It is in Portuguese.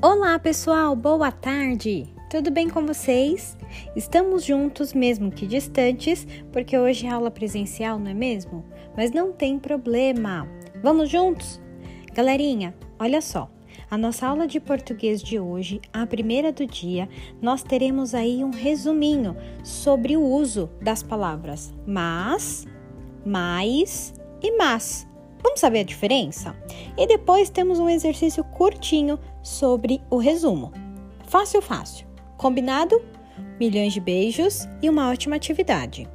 Olá, pessoal, boa tarde! Tudo bem com vocês? Estamos juntos, mesmo que distantes, porque hoje é aula presencial, não é mesmo? Mas não tem problema. Vamos juntos? Galerinha, olha só. A nossa aula de português de hoje, a primeira do dia, nós teremos aí um resuminho sobre o uso das palavras mas, mais e mas. Vamos saber a diferença? E depois temos um exercício curtinho sobre o resumo. Fácil, fácil. Combinado? Milhões de beijos e uma ótima atividade!